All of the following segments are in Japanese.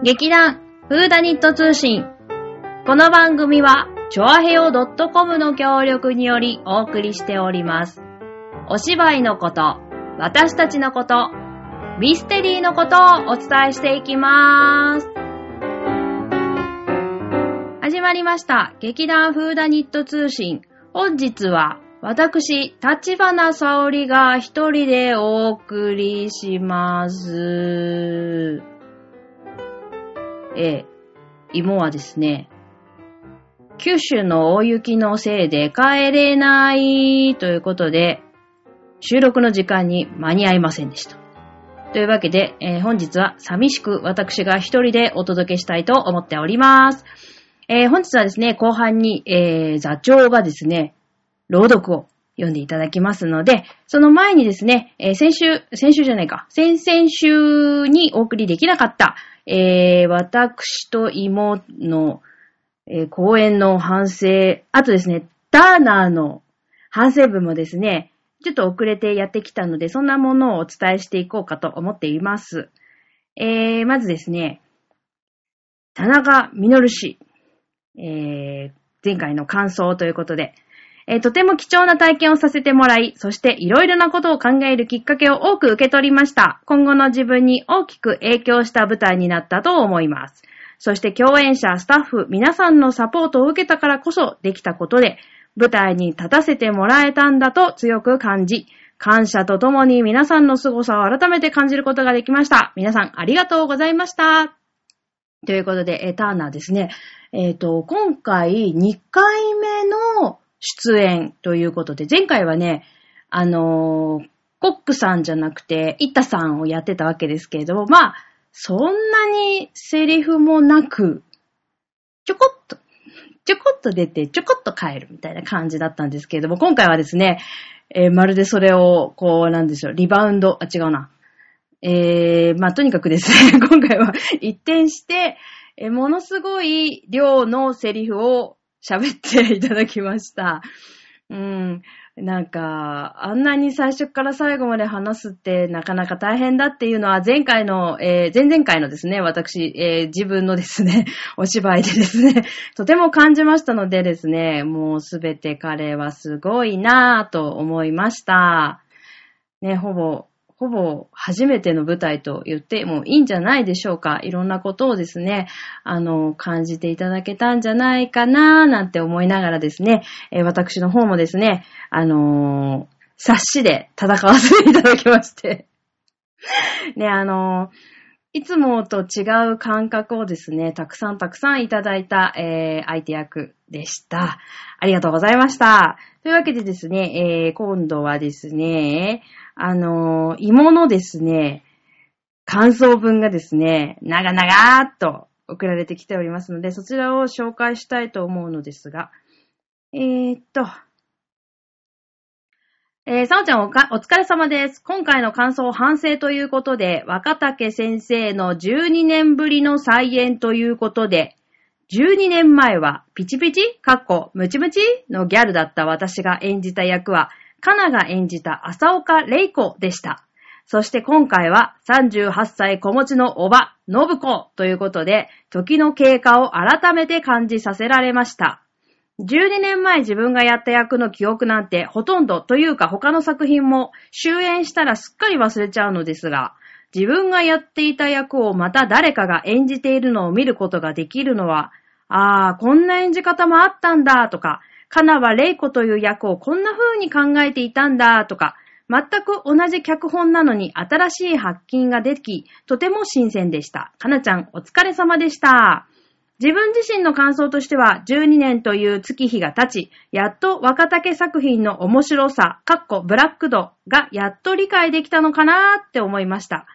劇団フーダニット通信。この番組は、チョアヘオ .com の協力によりお送りしております。お芝居のこと、私たちのこと、ミステリーのことをお伝えしていきまーす。始まりました。劇団フーダニット通信。本日は、私、立花沙織が一人でお送りします。ええ、芋はですね、九州の大雪のせいで帰れないということで、収録の時間に間に合いませんでした。というわけで、えー本日は寂しく私が一人でお届けしたいと思っております。えー本日はですね、後半に、えー座長がですね、朗読を読んでいただきますので、その前にですね、え先週、先週じゃないか、先々週にお送りできなかった、えー私と妹の、えー講演の反省、あとですね、ターナーの反省文もですね、ちょっと遅れてやってきたので、そんなものをお伝えしていこうかと思っています。えー、まずですね、田中実氏、えー、前回の感想ということで、えーとても貴重な体験をさせてもらい、そしていろいろなことを考えるきっかけを多く受け取りました。今後の自分に大きく影響した舞台になったと思います。そして共演者、スタッフ、皆さんのサポートを受けたからこそできたことで、舞台に立たせてもらえたんだと強く感じ、感謝とともに皆さんの凄さを改めて感じることができました。皆さんありがとうございました。ということで、えターナーですね。えっ、と、今回2回目の出演ということで、前回はね、あのーコックさんじゃなくて、イッタさんをやってたわけですけれども、まあ、そんなにセリフもなく、ちょこっと、ちょこっと出て、ちょこっと帰るみたいな感じだったんですけれども、今回はですね、えーまるでそれを、こう、なんでしょう、リバウンド、あ、違うな。えー、まあ、とにかくですね、今回は一転して、えーものすごい量のセリフを喋っていただきました。うん。なんか、あんなに最初から最後まで話すってなかなか大変だっていうのは前回の、えー前々回のですね、私、えー自分のですね、お芝居でですね、とても感じましたのでですね、もうすべて彼はすごいなぁと思いました。ね、ほぼ、ほぼ初めての舞台と言ってもいいんじゃないでしょうか。いろんなことをですね、あの、感じていただけたんじゃないかななんて思いながらですね、えー私の方もですね、あのー冊子で戦わせていただきまして、ね、あのーいつもと違う感覚をですね、たくさんたくさんいただいた、えー相手役でした。ありがとうございました。というわけでですね、えー今度はですね、あの芋のですね、感想文がですね、長々っと送られてきておりますので、そちらを紹介したいと思うのですが、えー、っと、えー、さおちゃんおかお疲れ様です。今回の感想反省ということで、若竹先生の12年ぶりの再演ということで、12年前はピチピチ？かっこムチムチ？のギャルだった私が演じた役は、カナが演じた浅岡玲子でした。そして今回は38歳子持ちのおば、信子ということで、時の経過を改めて感じさせられました。12年前自分がやった役の記憶なんてほとんどというか他の作品も終演したらすっかり忘れちゃうのですが、自分がやっていた役をまた誰かが演じているのを見ることができるのは、ああ、こんな演じ方もあったんだとか、カナはレイコという役をこんな風に考えていたんだとか、全く同じ脚本なのに新しい発見ができ、とても新鮮でした。かなちゃんお疲れ様でした。自分自身の感想としては、12年という月日が経ち、やっと若竹作品の面白さ、かっこブラック度がやっと理解できたのかなーって思いました。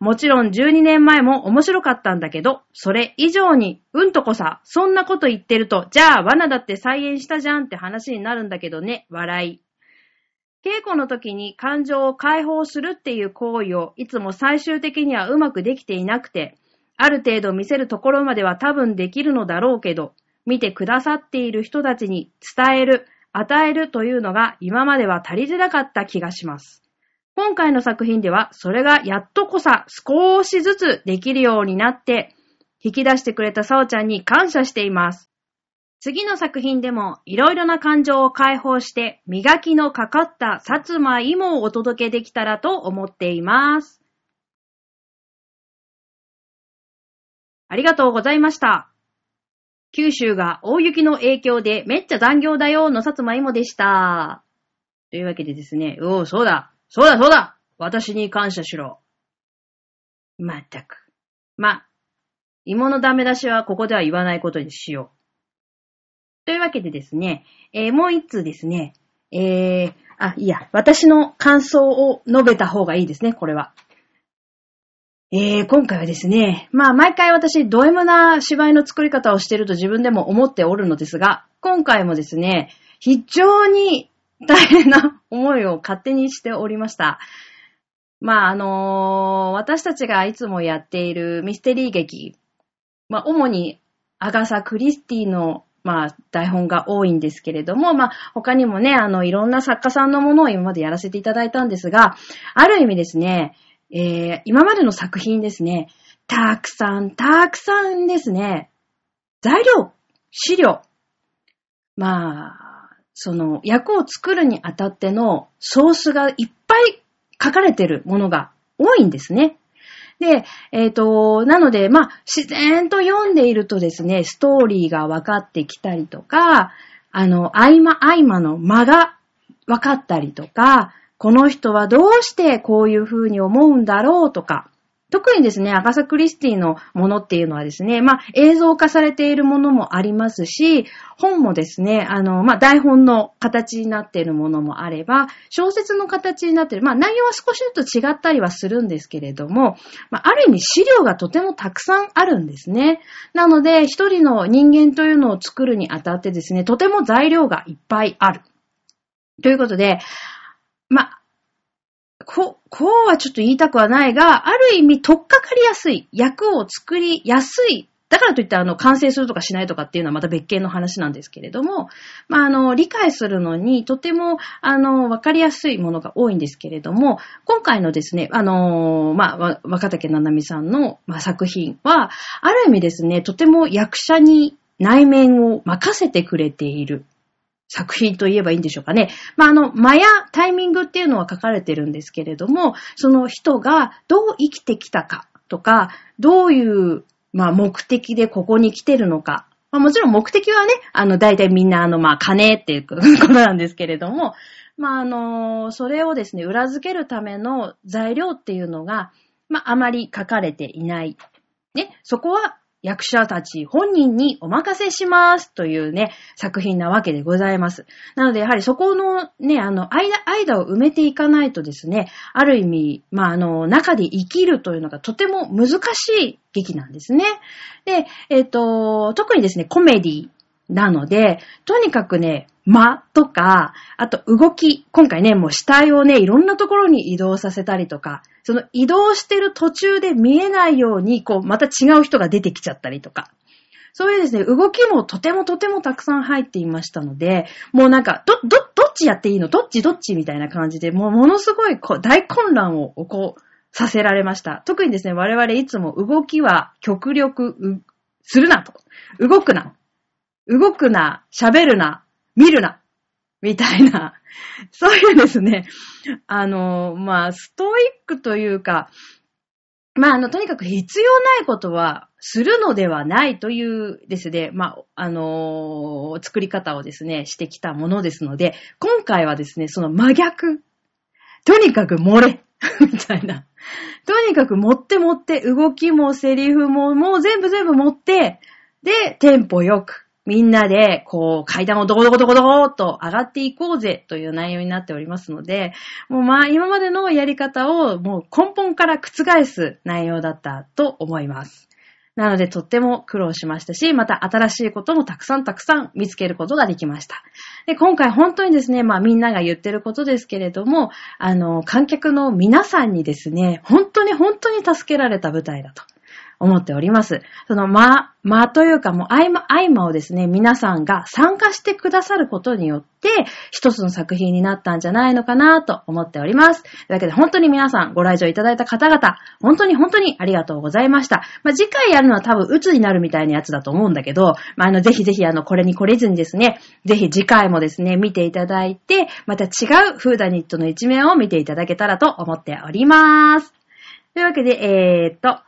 もちろん12年前も面白かったんだけど、それ以上に、うんとこさ、そんなこと言ってると、じゃあ罠だって再演したじゃんって話になるんだけどね、笑い。稽古の時に感情を解放するっていう行為をいつも最終的にはうまくできていなくて、ある程度見せるところまでは多分できるのだろうけど、見てくださっている人たちに伝える、与えるというのが今までは足りてなかった気がします。今回の作品ではそれがやっとこさ少しずつできるようになって、引き出してくれたさおちゃんに感謝しています。次の作品でもいろいろな感情を解放して磨きのかかった薩摩芋をお届けできたらと思っています。ありがとうございました。九州が大雪の影響でめっちゃ残業だよの薩摩芋でした。というわけでですね、おお、そうだ、そうだ、そうだ私に感謝しろ。まったく。ま、芋のダメ出しはここでは言わないことにしよう。というわけでですね、えーもう一通ですね、えー、あ、いいや、私の感想を述べた方がいいですね、これは。えー、今回はですね、まあ毎回私ド M な芝居の作り方をしていると自分でも思っておるのですが、今回もですね、非常に大変な思いを勝手にしておりました。まああのー私たちがいつもやっているミステリー劇、まあ主にアガサ・クリスティのまあ、台本が多いんですけれども、まあ、他にもね、あの、いろんな作家さんのものを今までやらせていただいたんですが、ある意味ですね、えー、今までの作品ですね、たくさん、たくさんですね、材料、資料、まあ、その、役を作るにあたってのソースがいっぱい書かれてるものが多いんですね。で、えっ、と、なので、まあ、自然と読んでいるとですね、ストーリーが分かってきたりとか、あの、合間合間の間が分かったりとか、この人はどうしてこういう風に思うんだろうとか、特にですね、アガサ・クリスティのものっていうのはですね、まあ、映像化されているものもありますし、本もですね、あの、まあ、台本の形になっているものもあれば、小説の形になっている、まあ、内容は少しずつ違ったりはするんですけれども、まあ、ある意味資料がとてもたくさんあるんですね。なので、一人の人間というのを作るにあたってですね、とても材料がいっぱいある。ということで、こう、こうはちょっと言いたくはないが、ある意味、とっかかりやすい、役を作りやすい、だからといって、あの、完成するとかしないとかっていうのはまた別件の話なんですけれども、まあ、あの、理解するのに、とても、あの、わかりやすいものが多いんですけれども、今回のですね、あの、まあ、若竹ななみさんの、ま、作品は、ある意味ですね、とても役者に内面を任せてくれている。作品と言えばいいんでしょうかね。まあ、あの、間やタイミングっていうのは書かれてるんですけれども、その人がどう生きてきたかとか、どういう、まあ、目的でここに来てるのか。まあ、もちろん目的はね、あの、大体みんな、あの、まあ、金っていうことなんですけれども、まあ、あの、それをですね、裏付けるための材料っていうのが、まあ、あまり書かれていない。ね、そこは役者たち本人にお任せしますというね、作品なわけでございます。なので、やはりそこのね、あの、間、間を埋めていかないとですね、ある意味、まあ、あの、中で生きるというのがとても難しい劇なんですね。で、えっ、と、特にですね、コメディなので、とにかくね、間とか、あと動き、今回ね、もう死体をね、いろんなところに移動させたりとか、その移動してる途中で見えないように、こう、また違う人が出てきちゃったりとか。そういうですね、動きもとてもとてもたくさん入っていましたので、もうなんか、ど、ど、どっちやっていいの？どっちどっちみたいな感じで、もうものすごいこう大混乱を起こ、させられました。特にですね、我々いつも動きは極力うするなと。動くな。動くな。喋るな。見るな。みたいな。そういうですね、あの、まあ、ストイックというか、まあ、あの、とにかく必要ないことはするのではないというですね、まあ、あのー作り方をですね、してきたものですので、今回はですね、その真逆。とにかく漏れ。みたいな。とにかく持って持って、動きもセリフも、もう全部全部持って、で、テンポよく、みんなで、こう、階段をどこどこどこどこっと上がっていこうぜという内容になっておりますので、もうまあ、今までのやり方をもう根本から覆す内容だったと思います。なので、とっても苦労しましたし、また新しいこともたくさんたくさん見つけることができました。で、今回本当にですね、まあみんなが言ってることですけれども、あの、観客の皆さんにですね、本当に本当に助けられた舞台だと思っております。その間、間というかもう合間、合間をですね、皆さんが参加してくださることによって、一つの作品になったんじゃないのかなと思っております。というわけで本当に皆さんご来場いただいた方々、本当に本当にありがとうございました。まあ、次回やるのは多分鬱になるみたいなやつだと思うんだけど、まあ、あの、ぜひぜひあの、これに懲りずにですね、ぜひ次回もですね、見ていただいて、また違うフーダニットの一面を見ていただけたらと思っております。というわけで、えー、っと、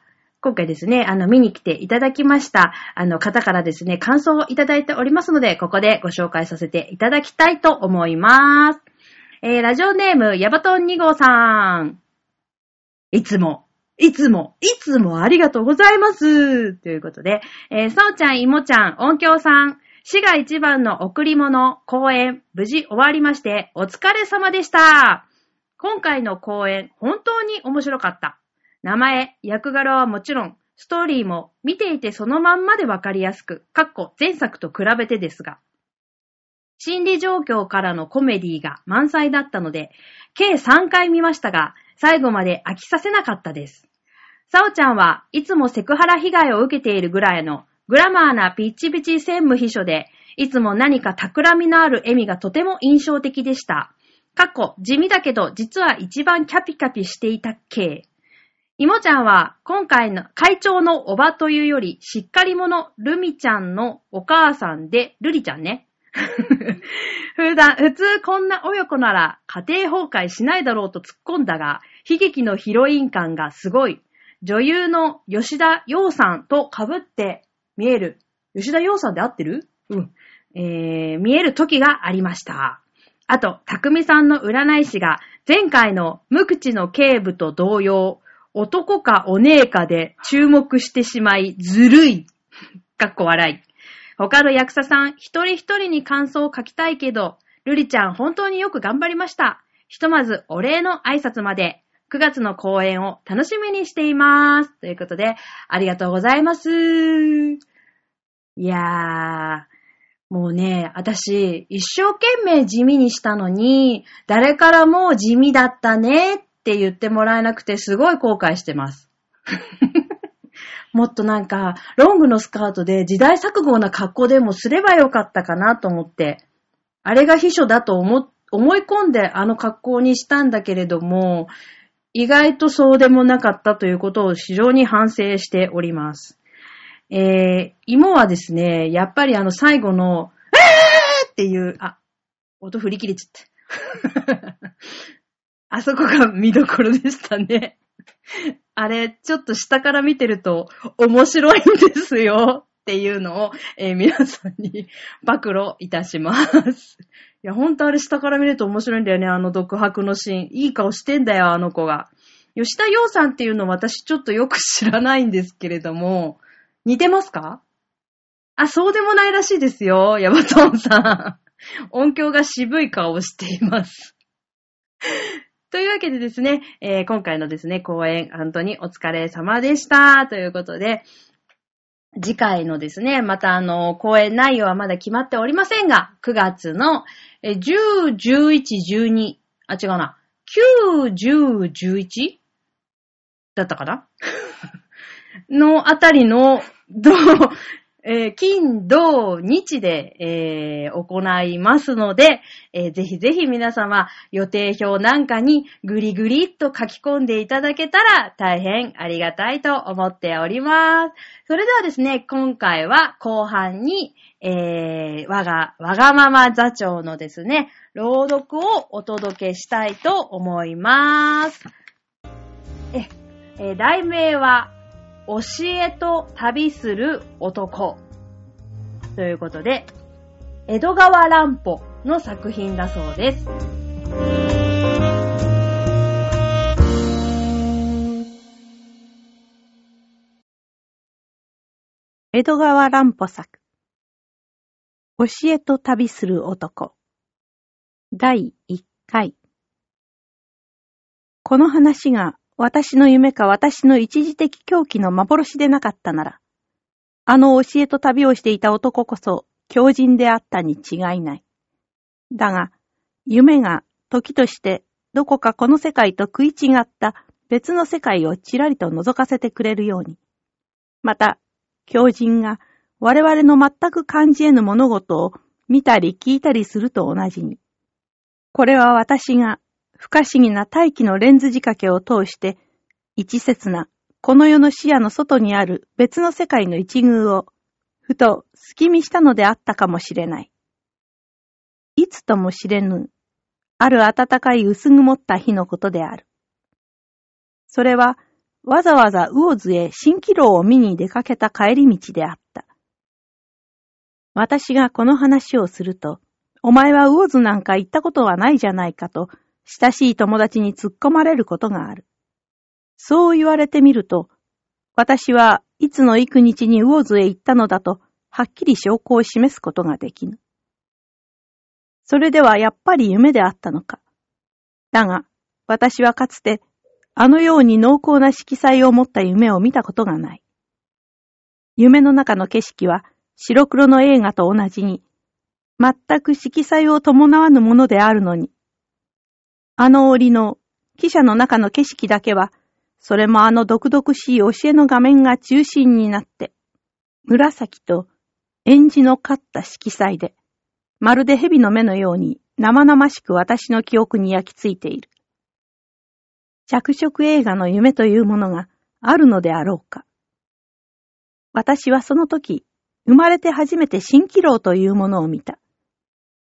今回ですね、あの、見に来ていただきました、あの、方からですね、感想をいただいておりますので、ここでご紹介させていただきたいと思います。えー、ラジオネーム、ヤバトン2号さん。いつも、いつも、いつもありがとうございます。ということで、えー、そうちゃん、いもちゃん、音響さん、滋賀一番の贈り物、公演、無事終わりまして、お疲れ様でした。今回の公演、本当に面白かった。名前、役柄はもちろん、ストーリーも見ていてそのまんまでわかりやすく、かっこ前作と比べてですが、心理状況からのコメディが満載だったので、計3回見ましたが、最後まで飽きさせなかったです。さおちゃんはいつもセクハラ被害を受けているぐらいのグラマーなピッチピチ専務秘書で、いつも何か企みのある笑みがとても印象的でした。かっこ地味だけど実は一番キャピキャピしていたっけ。いもちゃんは今回の会長のおばというよりしっかり者ルミちゃんのお母さんで、ルリちゃんね。普段、普通こんな親子なら家庭崩壊しないだろうと突っ込んだが、悲劇のヒロイン感がすごい。女優の吉田洋さんと被って見える。吉田洋さんで合ってる？うん。えー、見える時がありました。あと、匠さんの占い師が前回の無口の警部と同様、男かお姉かで注目してしまい、ずるい。かっこ笑い。他の役者さん、一人一人に感想を書きたいけど、ルリちゃん本当によく頑張りました。ひとまずお礼の挨拶まで、9月の公演を楽しみにしています。ということで、ありがとうございます。いやー、もうね、私、一生懸命地味にしたのに、誰からも地味だったねっって言ってもらえなくて、すごい後悔してます。もっとなんか、ロングのスカートで時代錯誤な格好でもすればよかったかなと思って、あれが秘書だと思、思い込んであの格好にしたんだけれども、意外とそうでもなかったということを非常に反省しております。えー、芋はですね、やっぱりあの最後の、えーっていう、あ、音振り切れちゃった。あそこが見どころでしたね。あれ、ちょっと下から見てると面白いんですよっていうのを、えー皆さんに暴露いたします。いや、ほんとあれ下から見ると面白いんだよね、あの独白のシーン。いい顔してんだよ、あの子が。吉田洋さんっていうの私ちょっとよく知らないんですけれども、似てますか？あ、そうでもないらしいですよ、ヤバトンさん。音響が渋い顔をしています。というわけでですね、えー今回のですね、公演、本当にお疲れ様でした。ということで、次回のですね、またあの、公演内容はまだ決まっておりませんが、9月の10、11、12、あ、違うな、9、10、11? だったかな？のあたりの、どう、えー金、土、日で、えー行いますので、えーぜひぜひ皆様予定表なんかにぐりぐりっと書き込んでいただけたら大変ありがたいと思っております。それではですね、今回は後半に、えー、我が、わがまま座長のですね、朗読をお届けしたいと思います。え、え題名は、教えと旅する男。ということで、江戸川乱歩の作品だそうです。江戸川乱歩作教えと旅する男第1回この話が私の夢か私の一時的狂気の幻でなかったなら、あの教えと旅をしていた男こそ狂人であったに違いない。だが、夢が時としてどこかこの世界と食い違った別の世界をちらりと覗かせてくれるように、また、狂人が我々の全く感じ得ぬ物事を見たり聞いたりすると同じに。これは私が不可思議な大気のレンズ仕掛けを通して、一節なこの世の視野の外にある別の世界の一遇を、ふと隙見したのであったかもしれない。いつとも知れぬ、ある暖かい薄曇った日のことである。それは、わざわざ魚津へ蜃気楼を見に出かけた帰り道であった。私がこの話をすると、お前は魚津なんか行ったことはないじゃないかと、親しい友達に突っ込まれることがある。そう言われてみると、私はいつの幾日に魚津へ行ったのだと、はっきり証拠を示すことができぬ。それではやっぱり夢であったのか。だが、私はかつて、あのように濃厚な色彩を持った夢を見たことがない。夢の中の景色は白黒の映画と同じに、全く色彩を伴わぬものであるのに、あの折の汽車の中の景色だけはそれもあの独々しい教えの画面が中心になって、紫と縁じのかった色彩で、まるで蛇の目のように生々しく私の記憶に焼き付いている。着色映画の夢というものがあるのであろうか。私はその時、生まれて初めて蜃気楼というものを見た。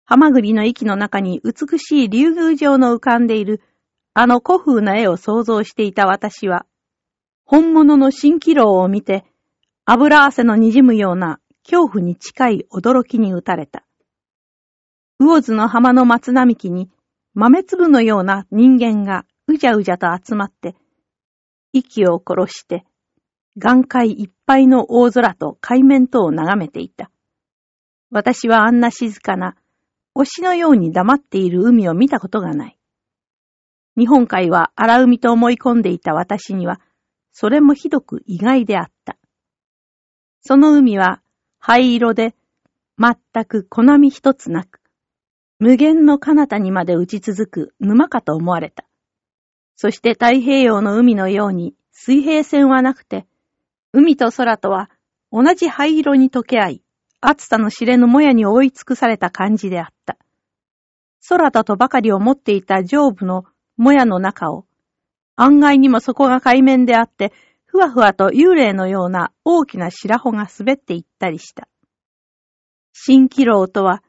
ハマグリの息の中に美しい竜宮状の浮かんでいるあの古風な絵を想像していた私は、本物の蜃気楼を見て、油汗の滲むような恐怖に近い驚きに打たれた。魚津の浜の松並木に豆粒のような人間がうじゃうじゃと集まって、息を殺して、眼界いっぱいの大空と海面とを眺めていた。私はあんな静かな、推しのように黙っている海を見たことがない。日本海は荒海と思い込んでいた私には、それもひどく意外であった。その海は灰色で、全く小波一つなく、無限の彼方にまで打ち続く沼かと思われた。そして太平洋の海のように水平線はなくて、海と空とは同じ灰色に溶け合い、暑さの知れぬもやに覆い尽くされた感じであった。空だとばかり思っていた上部のもやの中を、案外にもそこが海面であって、ふわふわと幽霊のような大きな白穂が滑っていったりした。蜃気楼とは、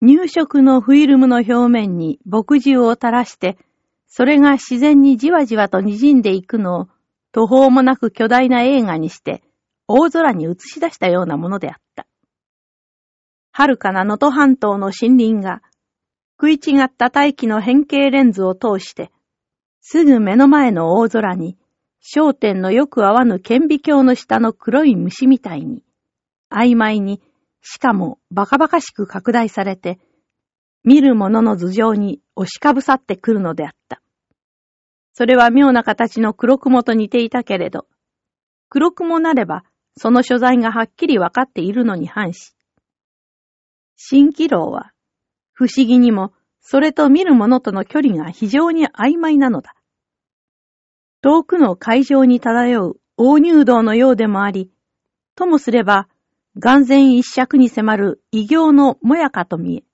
入植のフィルムの表面に墨汁を垂らして、それが自然にじわじわと滲んでいくのを途方もなく巨大な映画にして、大空に映し出したようなものであった。遥かな能登半島の森林が食い違った大気の変形レンズを通して、すぐ目の前の大空に、焦点のよく合わぬ顕微鏡の下の黒い虫みたいに、曖昧に、しかもバカバカしく拡大されて、見る者の頭上に押しかぶさってくるのであった。それは妙な形の黒雲と似ていたけれど、黒雲なれば、その所在がはっきりわかっているのに反し、蜃気楼は、不思議にも、それと見るものとの距離が非常に曖昧なのだ。遠くの海上に漂う大入道のようでもあり、ともすれば、眼前一尺に迫る異形のもやかと見え、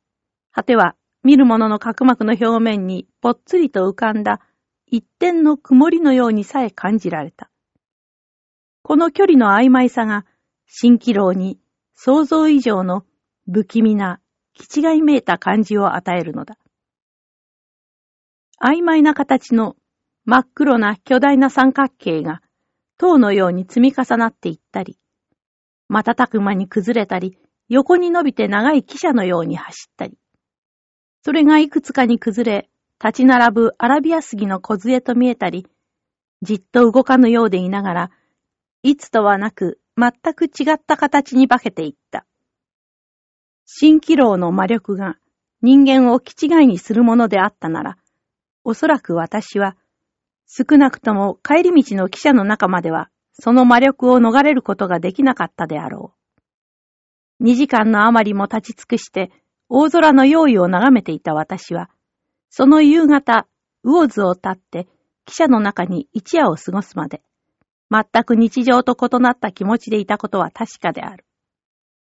果ては見るものの角膜の表面にぽっつりと浮かんだ一点の曇りのようにさえ感じられた。この距離の曖昧さが、蜃気楼に想像以上の不気味な気違いめいた感じを与えるのだ。曖昧な形の真っ黒な巨大な三角形が塔のように積み重なっていったり、瞬く間に崩れたり、横に伸びて長い汽車のように走ったり、それがいくつかに崩れ、立ち並ぶアラビア杉の小杖と見えたり、じっと動かぬようでいながら、いつとはなく全く違った形に化けていった。蜃気楼の魔力が人間を気違いにするものであったなら、おそらく私は、少なくとも帰り道の汽車の中までは、その魔力を逃れることができなかったであろう。二時間のあまりも立ち尽くして、大空の用意を眺めていた私は、その夕方、魚津を立って、汽車の中に一夜を過ごすまで、全く日常と異なった気持ちでいたことは確かである。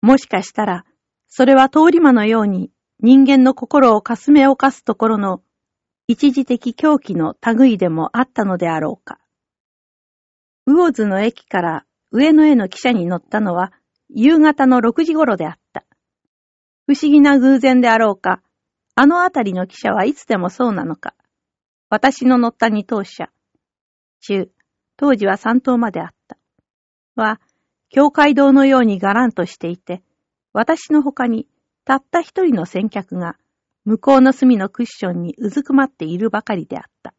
もしかしたら、それは通り魔のように人間の心をかすめ犯すところの一時的狂気の類でもあったのであろうか。魚津の駅から上野への汽車に乗ったのは夕方の6時頃であった。不思議な偶然であろうか、あのあたりの汽車はいつでもそうなのか。私の乗った二等車、中、当時は三等まであった。は、教会堂のようにがらんとしていて、私の他にたった一人の先客が向こうの隅のクッションにうずくまっているばかりであった。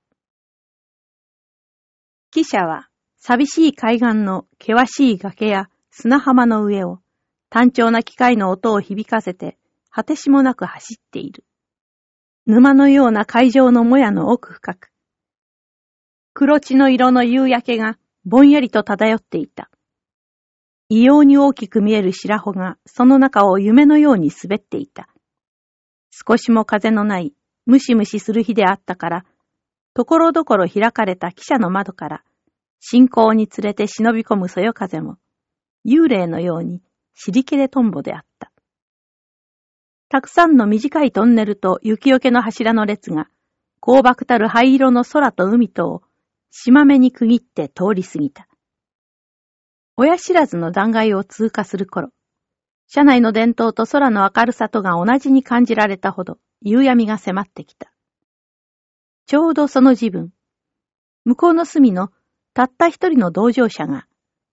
汽車は寂しい海岸の険しい崖や砂浜の上を単調な機械の音を響かせて果てしもなく走っている。沼のような海上のもやの奥深く、黒地の色の夕焼けがぼんやりと漂っていた。異様に大きく見える白穂がその中を夢のように滑っていた。少しも風のないムシムシする日であったから、ところどころ開かれた汽車の窓から、信仰に連れて忍び込むそよ風も、幽霊のように尻切れトンボであった。たくさんの短いトンネルと雪よけの柱の列が、光漠たる灰色の空と海とを、島目に区切って通り過ぎた。親知らずの断崖を通過する頃、車内の伝統と空の明るさとが同じに感じられたほど夕闇が迫ってきた。ちょうどその自分、向こうの隅のたった一人の同乗者が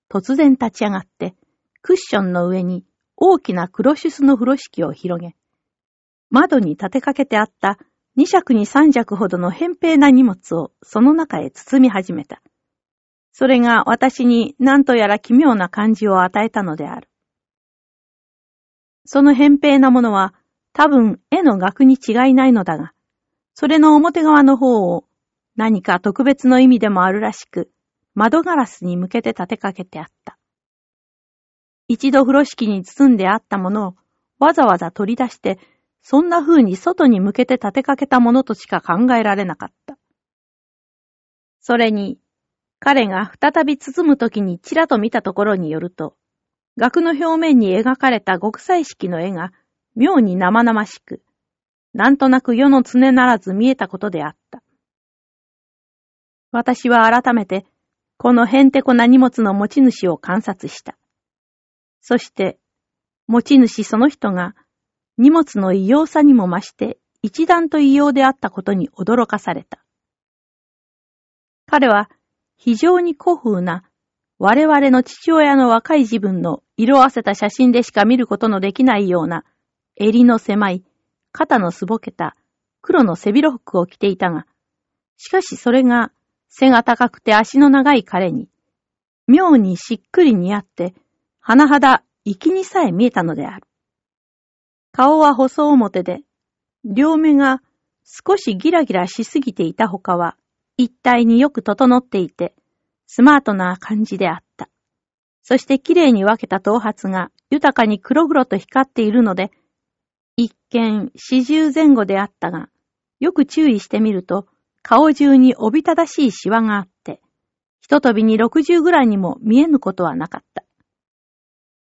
突然立ち上がってクッションの上に大きなクロシュスの風呂敷を広げ、窓に立てかけてあった二尺に三尺ほどの扁平な荷物をその中へ包み始めた。それが私に何とやら奇妙な感じを与えたのである。その扁平なものは多分絵の額に違いないのだが、それの表側の方を何か特別の意味でもあるらしく、窓ガラスに向けて立てかけてあった。一度風呂敷に包んであったものをわざわざ取り出して、そんな風に外に向けて立てかけたものとしか考えられなかった。それに、彼が再び包むときにちらと見たところによると、額の表面に描かれた極彩色の絵が妙に生々しく、なんとなく世の常ならず見えたことであった。私は改めて、このへんてこな荷物の持ち主を観察した。そして、持ち主その人が荷物の異様さにも増して一段と異様であったことに驚かされた。彼は非常に古風な我々の父親の若い自分の色あせた写真でしか見ることのできないような、襟の狭い、肩のすぼけた、黒の背広服を着ていたが、しかしそれが背が高くて足の長い彼に、妙にしっくり似合って、甚だ粋にさえ見えたのである。顔は細表で、両目が少しギラギラしすぎていたほかは、一体によく整っていて、スマートな感じであった。そして綺麗に分けた頭髪が豊かに黒々と光っているので、一見四十前後であったが、よく注意してみると、顔中におびただしいシワがあって、ひととびに六十ぐらいにも見えぬことはなかった。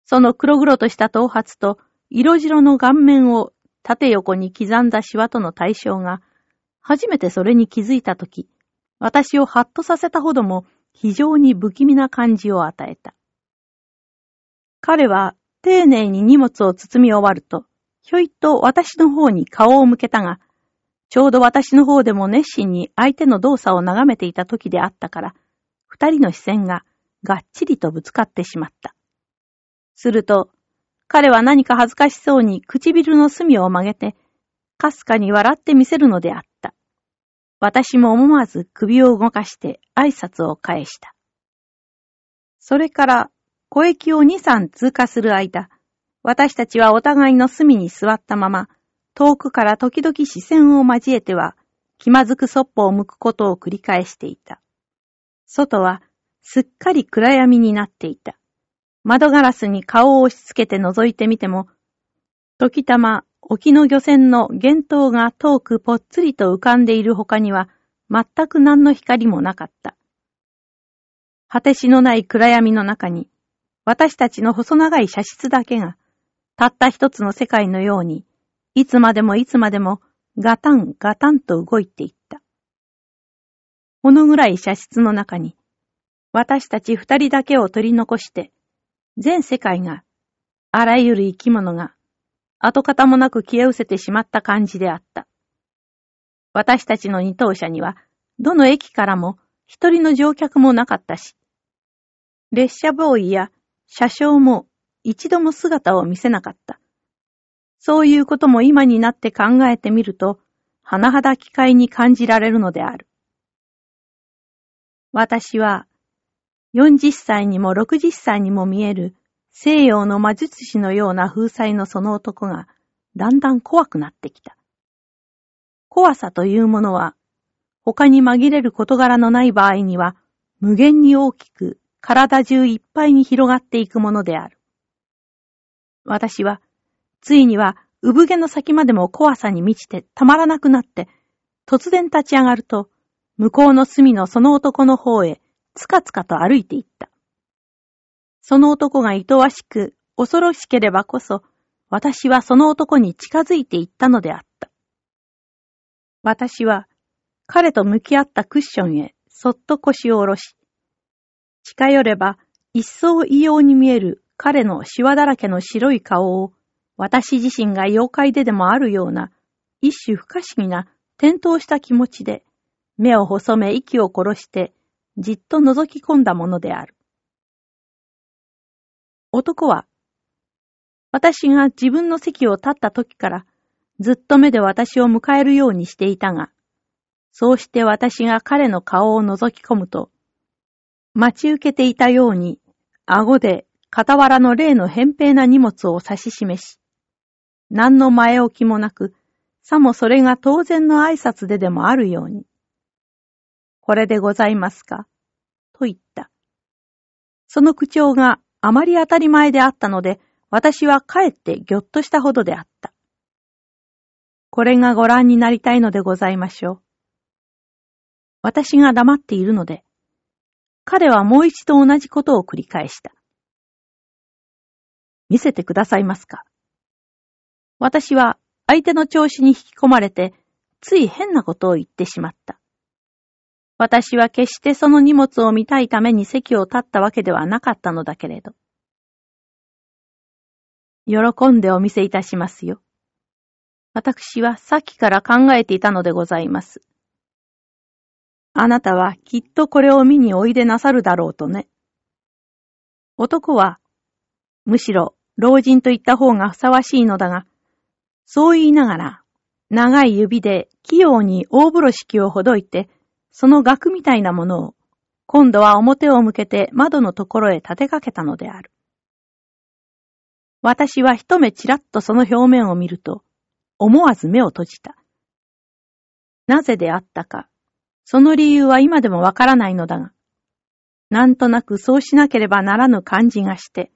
その黒々とした頭髪と色白の顔面を縦横に刻んだシワとの対象が、初めてそれに気づいたとき、私をハッとさせたほども非常に不気味な感じを与えた。彼は丁寧に荷物を包み終わると、ひょいっと私の方に顔を向けたが、ちょうど私の方でも熱心に相手の動作を眺めていた時であったから、二人の視線ががっちりとぶつかってしまった。すると、彼は何か恥ずかしそうに唇の隅を曲げて、かすかに笑ってみせるのであった。私も思わず首を動かして挨拶を返した。それから、小駅を二三通過する間、私たちはお互いの隅に座ったまま、遠くから時々視線を交えては、気まずくそっぽを向くことを繰り返していた。外はすっかり暗闇になっていた。窓ガラスに顔を押し付けて覗いてみても、時たま沖の漁船の幻灯が遠くぽっつりと浮かんでいる他には、全く何の光もなかった。果てしのない暗闇の中に、私たちの細長い写室だけが、たった一つの世界のように、いつまでもいつまでもガタンガタンと動いていった。このぐらい写室の中に、私たち二人だけを取り残して、全世界が、あらゆる生き物が、跡形もなく消え失せてしまった感じであった。私たちの二等車には、どの駅からも一人の乗客もなかったし、列車ボーイや車掌も一度も姿を見せなかった。そういうことも今になって考えてみると、甚だ機会に感じられるのである。私は、40歳にも60歳にも見える西洋の魔術師のような風采のその男がだんだん怖くなってきた。怖さというものは、他に紛れる事柄のない場合には、無限に大きく体中いっぱいに広がっていくものである。私は、ついには産毛の先までも怖さに満ちてたまらなくなって、突然立ち上がると、向こうの隅のその男の方へ、つかつかと歩いていった。その男が愛わしく、恐ろしければこそ、私はその男に近づいていったのであった。私は、彼と向き合ったクッションへ、そっと腰を下ろし、近寄れば、一層異様に見える彼のシワだらけの白い顔を、私自身が妖怪ででもあるような、一種不可思議な、転倒した気持ちで、目を細め息を殺して、じっと覗き込んだものである。男は、私が自分の席を立った時から、ずっと目で私を迎えるようにしていたが、そうして私が彼の顔を覗き込むと、待ち受けていたように、顎で傍らの例の扁平な荷物を指し示し、何の前置きもなく、さもそれが当然の挨拶ででもあるように、これでございますか？と言った。その口調があまり当たり前であったので、私はかえってぎょっとしたほどであった。これがご覧になりたいのでございましょう。私が黙っているので、彼はもう一度同じことを繰り返した。見せてくださいますか私は相手の調子に引き込まれて、つい変なことを言ってしまった。私は決してその荷物を見たいために席を立ったわけではなかったのだけれど。喜んでお見せいたしますよ。私はさっきから考えていたのでございます。あなたはきっとこれを見においでなさるだろうとね。男は、むしろ老人と言った方がふさわしいのだが、そう言いながら、長い指で器用に大風呂敷をほどいて、その額みたいなものを、今度は表を向けて窓のところへ立てかけたのである。私は一目ちらっとその表面を見ると、思わず目を閉じた。なぜであったか、その理由は今でもわからないのだが、なんとなくそうしなければならぬ感じがして、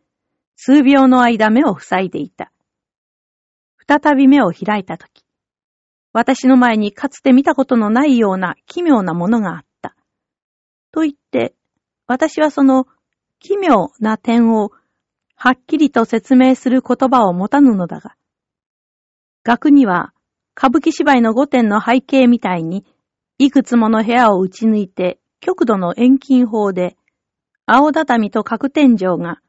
数秒の間目を塞いでいた。再び目を開いたとき、私の前にかつて見たことのないような奇妙なものがあった。と言って、私はその奇妙な点をはっきりと説明する言葉を持たぬのだが、額には歌舞伎芝居の御殿の背景みたいに、いくつもの部屋を打ち抜いて極度の遠近法で、青畳と角天井が、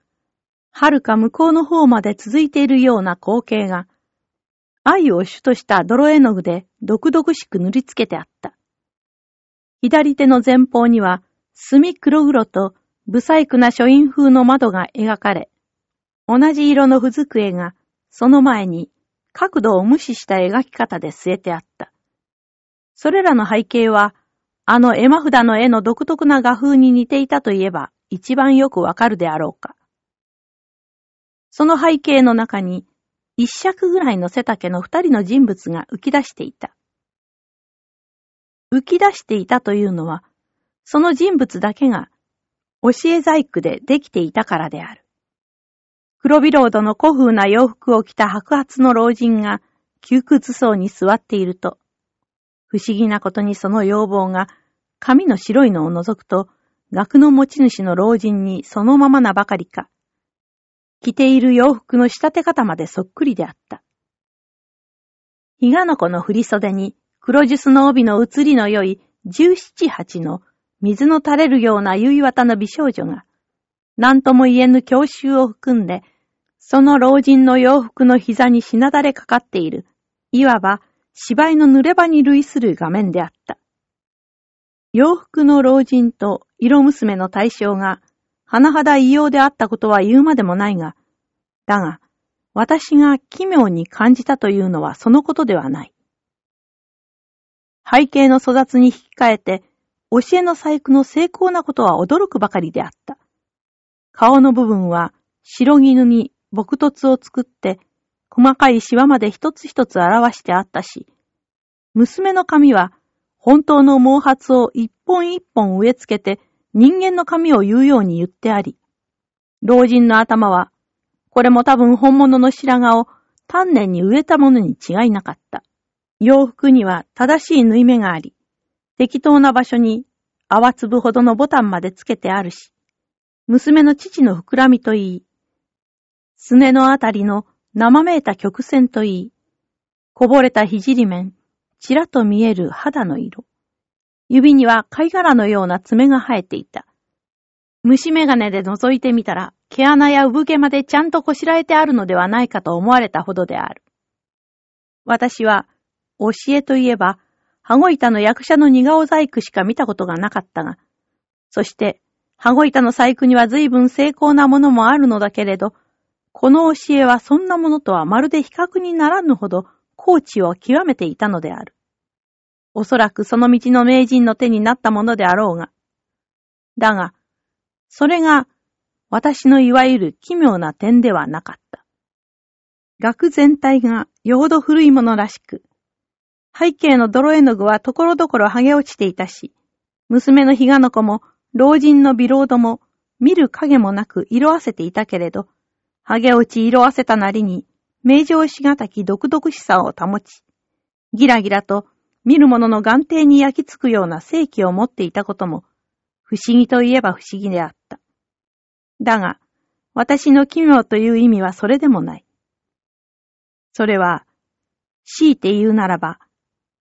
遥か向こうの方まで続いているような光景が、愛を主とした泥絵の具で毒々しく塗りつけてあった。左手の前方には、墨黒々と不細工な書院風の窓が描かれ、同じ色の不机が、その前に角度を無視した描き方で据えてあった。それらの背景は、あの絵馬札の絵の独特な画風に似ていたといえば一番よくわかるであろうか。その背景の中に一尺ぐらいの背丈の二人の人物が浮き出していた。浮き出していたというのは、その人物だけが教え細工でできていたからである。黒ビロードの古風な洋服を着た白髪の老人が窮屈そうに座っていると、不思議なことにその要望が髪の白いのを除くと額の持ち主の老人にそのままなばかりか、着ている洋服の仕立て方までそっくりであった。日がの子の振袖に黒ジュスの帯の移りの良い十七八の水の垂れるような結綿の美少女が、何とも言えぬ教習を含んで、その老人の洋服の膝にしなだれかかっている、いわば芝居の濡れ場に類する画面であった。洋服の老人と色娘の対象が、甚だ異様であったことは言うまでもないが、だが、私が奇妙に感じたというのはそのことではない。背景の粗雑に引き換えて、教えの細工の成功なことは驚くばかりであった。顔の部分は白絹に木凸を作って、細かいシワまで一つ一つ表してあったし、娘の髪は本当の毛髪を一本一本植え付けて人間の髪を言うように言ってあり、老人の頭は、これも多分本物の白髪を丹念に植えたものに違いなかった。洋服には正しい縫い目があり、適当な場所に泡粒ほどのボタンまでつけてあるし、娘の父の膨らみといい、すねのあたりの生めいた曲線といい、こぼれた肘面、ちらと見える肌の色。指には貝殻のような爪が生えていた。虫眼鏡で覗いてみたら、毛穴や産毛までちゃんとこしらえてあるのではないかと思われたほどである。私は、教えといえば、羽子板の役者の似顔細工しか見たことがなかったが、そして、羽子板の細工には随分成功なものもあるのだけれど、この教えはそんなものとはまるで比較にならぬほど、高知を極めていたのである。おそらくその道の名人の手になったものであろうが。だが、それが私のいわゆる奇妙な点ではなかった。額全体がよほど古いものらしく、背景の泥絵の具はところどころ剥げ落ちていたし、娘の日がの子も老人のビロードも見る影もなく色あせていたけれど、剥げ落ち色あせたなりに名城しがたき独々しさを保ち、ギラギラと見る者の眼底に焼き付くような正気を持っていたことも、不思議といえば不思議であった。だが、私の奇妙という意味はそれでもない。それは、強いて言うならば、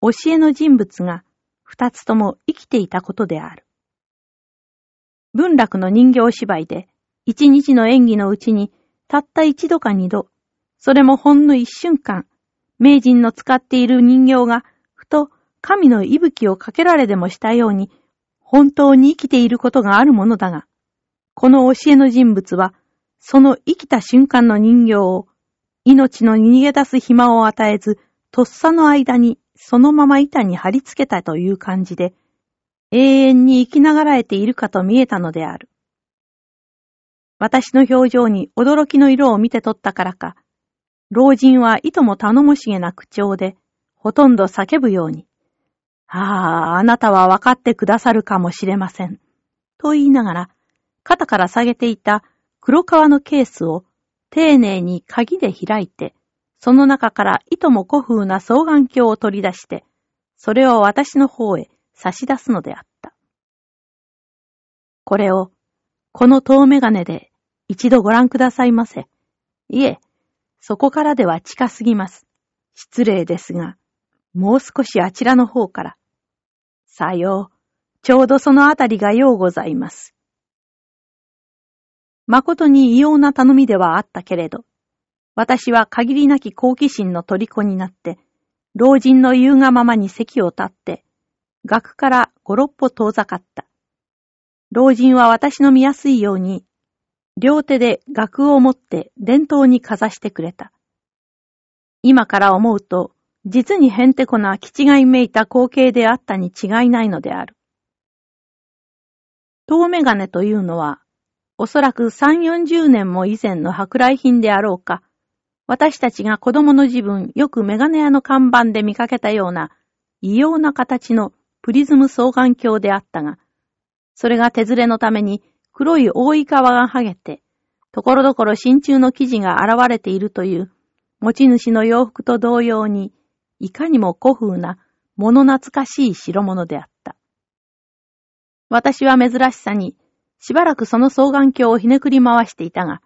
教えの人物が二つとも生きていたことである。文楽の人形芝居で、一日の演技のうちに、たった一度か二度、それもほんの一瞬間、名人の使っている人形が、神の息吹をかけられでもしたように、本当に生きていることがあるものだが、この教えの人物は、その生きた瞬間の人形を、命の逃げ出す暇を与えず、とっさの間にそのまま板に貼り付けたという感じで、永遠に生きながらえているかと見えたのである。私の表情に驚きの色を見て取ったからか、老人はいとも頼もしげな口調で、ほとんど叫ぶように、ああ、あなたは分かってくださるかもしれません。と言いながら、肩から下げていた黒革のケースを丁寧に鍵で開いて、その中からいとも古風な双眼鏡を取り出して、それを私の方へ差し出すのであった。これを、この遠眼鏡で一度ご覧くださいませ。いえ、そこからでは近すぎます。失礼ですが、もう少しあちらの方から。さよう、ちょうどそのあたりがようございます。誠に異様な頼みではあったけれど、私は限りなき好奇心の虜になって、老人の言うがままに席を立って、額から五六歩遠ざかった。老人は私の見やすいように、両手で額を持って伝統にかざしてくれた。今から思うと、実にへんてこな気違いめいた光景であったに違いないのである。遠眼鏡というのは、おそらく三四十年も以前の舶来品であろうか、私たちが子供の自分よく眼鏡屋の看板で見かけたような異様な形のプリズム双眼鏡であったが、それが手ずれのために黒い覆い皮が剥げて、ところどころ真鍮の生地が現れているという、持ち主の洋服と同様に、いかにも古風な物懐かしい代物であった。私は珍しさに、しばらくその双眼鏡をひねくり回していたが、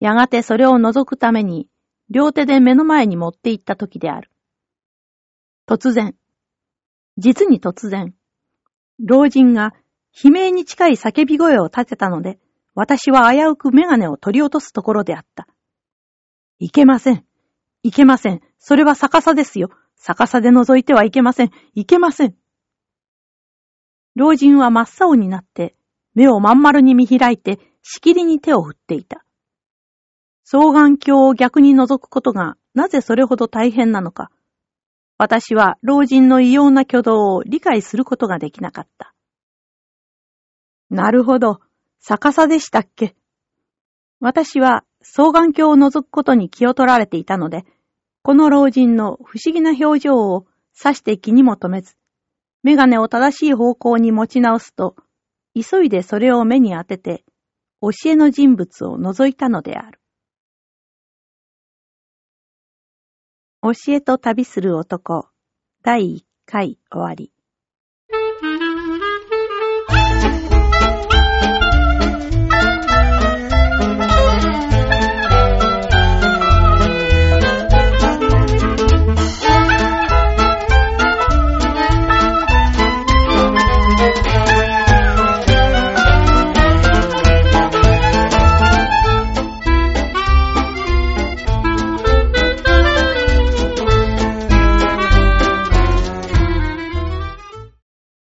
やがてそれを覗くために、両手で目の前に持って行った時である。突然、実に突然、老人が悲鳴に近い叫び声を立てたので、私は危うくメガネを取り落とすところであった。いけません。いけません。それは逆さですよ。逆さで覗いてはいけません。いけません。老人は真っ青になって、目をまん丸に見開いて、しきりに手を振っていた。双眼鏡を逆に覗くことがなぜそれほど大変なのか、私は老人の異様な挙動を理解することができなかった。なるほど、逆さでしたっけ。私は双眼鏡を覗くことに気を取られていたので、この老人の不思議な表情を指して気にも留めず、メガネを正しい方向に持ち直すと、急いでそれを目に当てて、教えの人物を覗いたのである。教えと旅する男、第一回終わり。